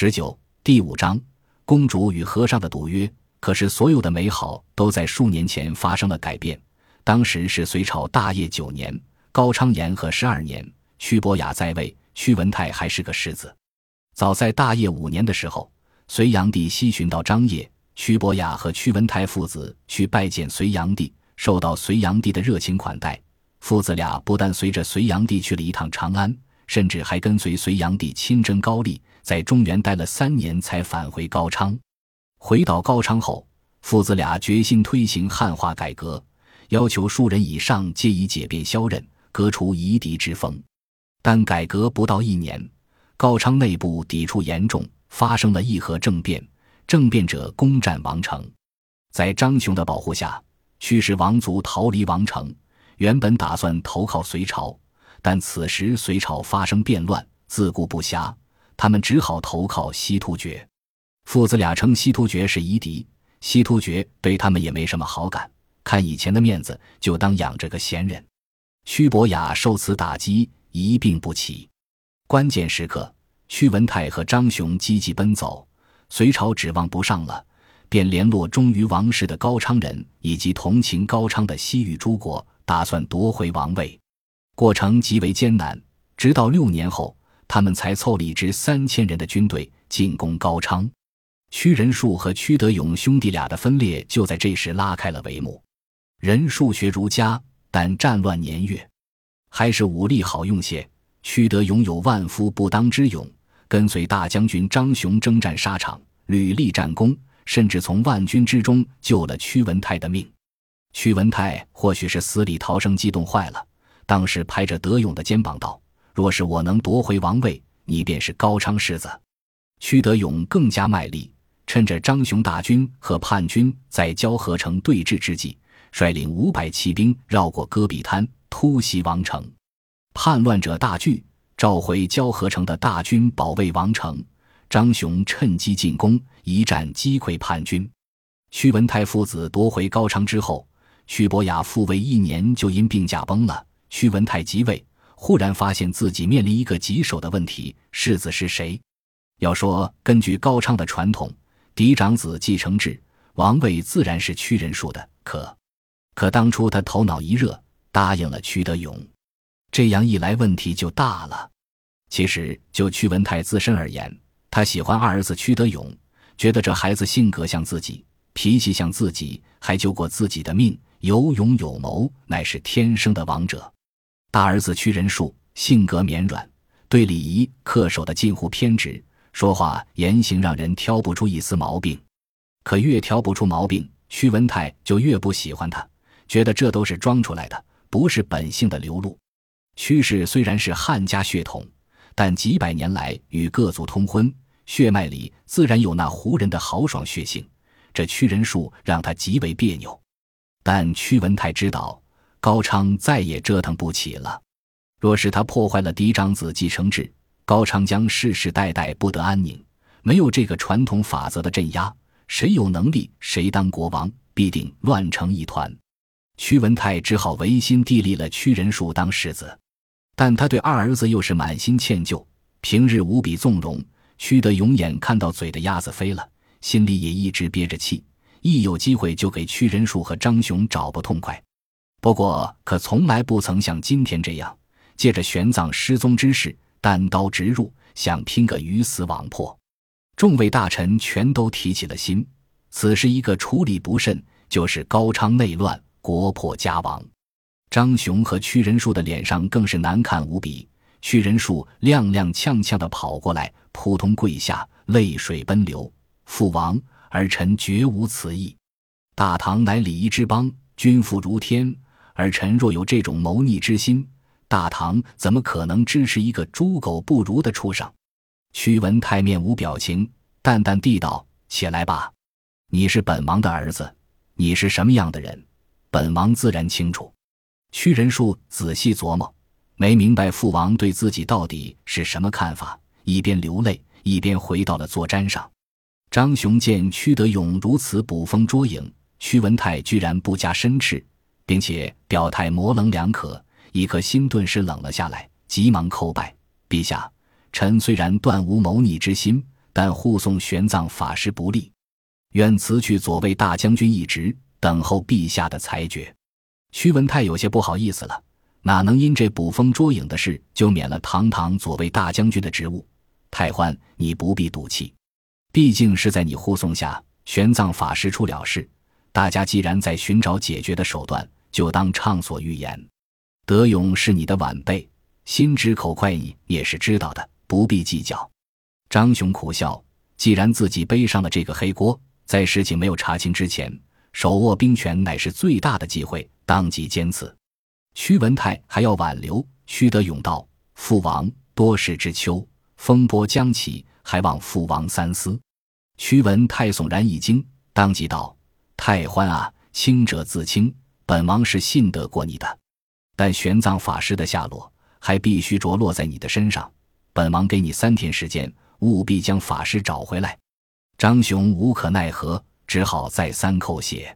十九第五章，公主与和尚的赌约。可是所有的美好都在数年前发生了改变。当时是隋朝大业九年，高昌延和十二年，屈伯雅在位，屈文泰还是个世子。早在大业五年的时候，隋炀帝西巡到张掖，屈伯雅和屈文泰父子去拜见隋炀帝，受到隋炀帝的热情款待。父子俩不但随着隋炀帝去了一趟长安，甚至还跟随隋炀帝亲征高丽。在中原待了三年，才返回高昌。回到高昌后，父子俩决心推行汉化改革，要求庶人以上皆以解变削任，革除夷狄之风。但改革不到一年，高昌内部抵触严重，发生了议和政变。政变者攻占王城，在张雄的保护下，驱使王族逃离王城。原本打算投靠隋朝，但此时隋朝发生变乱，自顾不暇。他们只好投靠西突厥，父子俩称西突厥是夷狄，西突厥对他们也没什么好感，看以前的面子，就当养着个闲人。屈伯雅受此打击，一病不起。关键时刻，屈文泰和张雄积极奔走，隋朝指望不上了，便联络忠于王室的高昌人以及同情高昌的西域诸国，打算夺回王位。过程极为艰难，直到六年后。他们才凑了一支三千人的军队进攻高昌，屈仁术和屈德勇兄弟俩的分裂就在这时拉开了帷幕。仁术学儒家，但战乱年月，还是武力好用些。屈德勇有万夫不当之勇，跟随大将军张雄征战沙场，屡立战功，甚至从万军之中救了屈文泰的命。屈文泰或许是死里逃生，激动坏了，当时拍着德勇的肩膀道。若是我能夺回王位，你便是高昌世子。屈德勇更加卖力，趁着张雄大军和叛军在交河城对峙之际，率领五百骑兵绕过戈壁滩，突袭王城。叛乱者大惧，召回交河城的大军保卫王城。张雄趁机进攻，一战击溃叛军。屈文泰父子夺回高昌之后，屈伯雅复位一年就因病驾崩了。屈文泰即位。忽然发现自己面临一个棘手的问题：世子是谁？要说根据高昌的传统，嫡长子继承制，王位自然是屈仁术的。可，可当初他头脑一热，答应了屈德勇，这样一来问题就大了。其实就屈文泰自身而言，他喜欢二儿子屈德勇，觉得这孩子性格像自己，脾气像自己，还救过自己的命，有勇有谋，乃是天生的王者。大儿子屈仁术性格绵软，对礼仪恪守的近乎偏执，说话言行让人挑不出一丝毛病。可越挑不出毛病，屈文泰就越不喜欢他，觉得这都是装出来的，不是本性的流露。屈氏虽然是汉家血统，但几百年来与各族通婚，血脉里自然有那胡人的豪爽血性，这屈仁术让他极为别扭。但屈文泰知道。高昌再也折腾不起了。若是他破坏了嫡长子继承制，高昌将世世代代不得安宁。没有这个传统法则的镇压，谁有能力谁当国王，必定乱成一团。屈文泰只好违心地立了屈仁术当世子，但他对二儿子又是满心歉疚，平日无比纵容。屈德永眼看到嘴的鸭子飞了，心里也一直憋着气，一有机会就给屈仁术和张雄找不痛快。不过，可从来不曾像今天这样，借着玄奘失踪之事单刀直入，想拼个鱼死网破。众位大臣全都提起了心，此时一个处理不慎，就是高昌内乱，国破家亡。张雄和屈仁术的脸上更是难看无比。屈仁术踉踉跄跄地跑过来，扑通跪下，泪水奔流：“父王，儿臣绝无此意。大唐乃礼仪之邦，君父如天。”儿臣若有这种谋逆之心，大唐怎么可能支持一个猪狗不如的畜生？屈文泰面无表情，淡淡地道：“起来吧，你是本王的儿子，你是什么样的人，本王自然清楚。”屈仁术仔细琢磨，没明白父王对自己到底是什么看法，一边流泪，一边回到了坐毡上。张雄见屈德勇如此捕风捉影，屈文泰居然不加申斥。并且表态模棱两可，一颗心顿时冷了下来，急忙叩拜：“陛下，臣虽然断无谋逆之心，但护送玄奘法师不利，愿辞去左卫大将军一职，等候陛下的裁决。屈文泰有些不好意思了，哪能因这捕风捉影的事就免了堂堂左卫大将军的职务？太欢，你不必赌气，毕竟是在你护送下，玄奘法师出了事。大家既然在寻找解决的手段，就当畅所欲言。德勇是你的晚辈，心直口快，你也是知道的，不必计较。张雄苦笑，既然自己背上了这个黑锅，在事情没有查清之前，手握兵权乃是最大的忌讳。当即坚持，屈文泰还要挽留。屈德勇道：“父王多事之秋，风波将起，还望父王三思。”屈文泰悚然一惊，当即道：“太欢啊，清者自清，本王是信得过你的。但玄奘法师的下落还必须着落在你的身上，本王给你三天时间，务必将法师找回来。”张雄无可奈何，只好再三叩谢。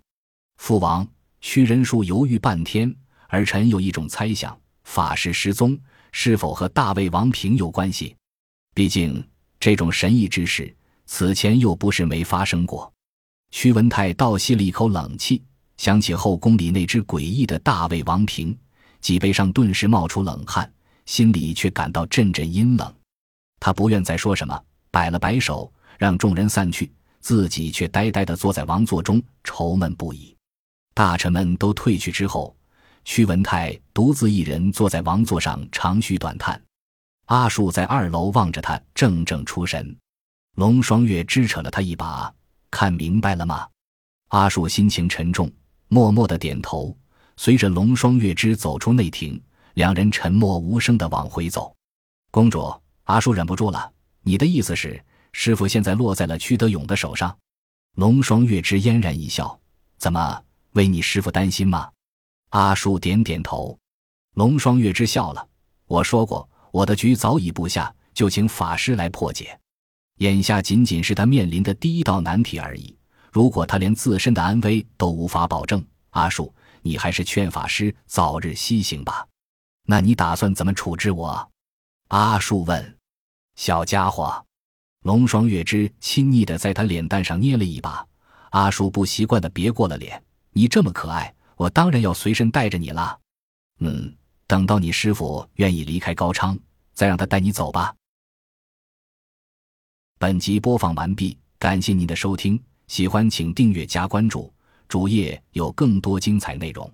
父王。屈仁术犹豫半天，儿臣有一种猜想：法师失踪是否和大魏王平有关系？毕竟这种神异之事，此前又不是没发生过。屈文泰倒吸了一口冷气，想起后宫里那只诡异的大魏王平，脊背上顿时冒出冷汗，心里却感到阵阵阴冷。他不愿再说什么，摆了摆手，让众人散去，自己却呆呆地坐在王座中，愁闷不已。大臣们都退去之后，屈文泰独自一人坐在王座上，长吁短叹。阿树在二楼望着他，怔怔出神。龙双月支扯了他一把：“看明白了吗？”阿树心情沉重，默默的点头。随着龙双月之走出内庭，两人沉默无声的往回走。公主，阿树忍不住了：“你的意思是，师傅现在落在了屈德勇的手上？”龙双月之嫣然一笑：“怎么？”为你师傅担心吗？阿树点点头。龙双月之笑了。我说过，我的局早已布下，就请法师来破解。眼下仅仅是他面临的第一道难题而已。如果他连自身的安危都无法保证，阿树，你还是劝法师早日西行吧。那你打算怎么处置我？阿树问。小家伙，龙双月之亲昵的在他脸蛋上捏了一把。阿树不习惯的别过了脸。你这么可爱，我当然要随身带着你了。嗯，等到你师傅愿意离开高昌，再让他带你走吧。本集播放完毕，感谢您的收听，喜欢请订阅加关注，主页有更多精彩内容。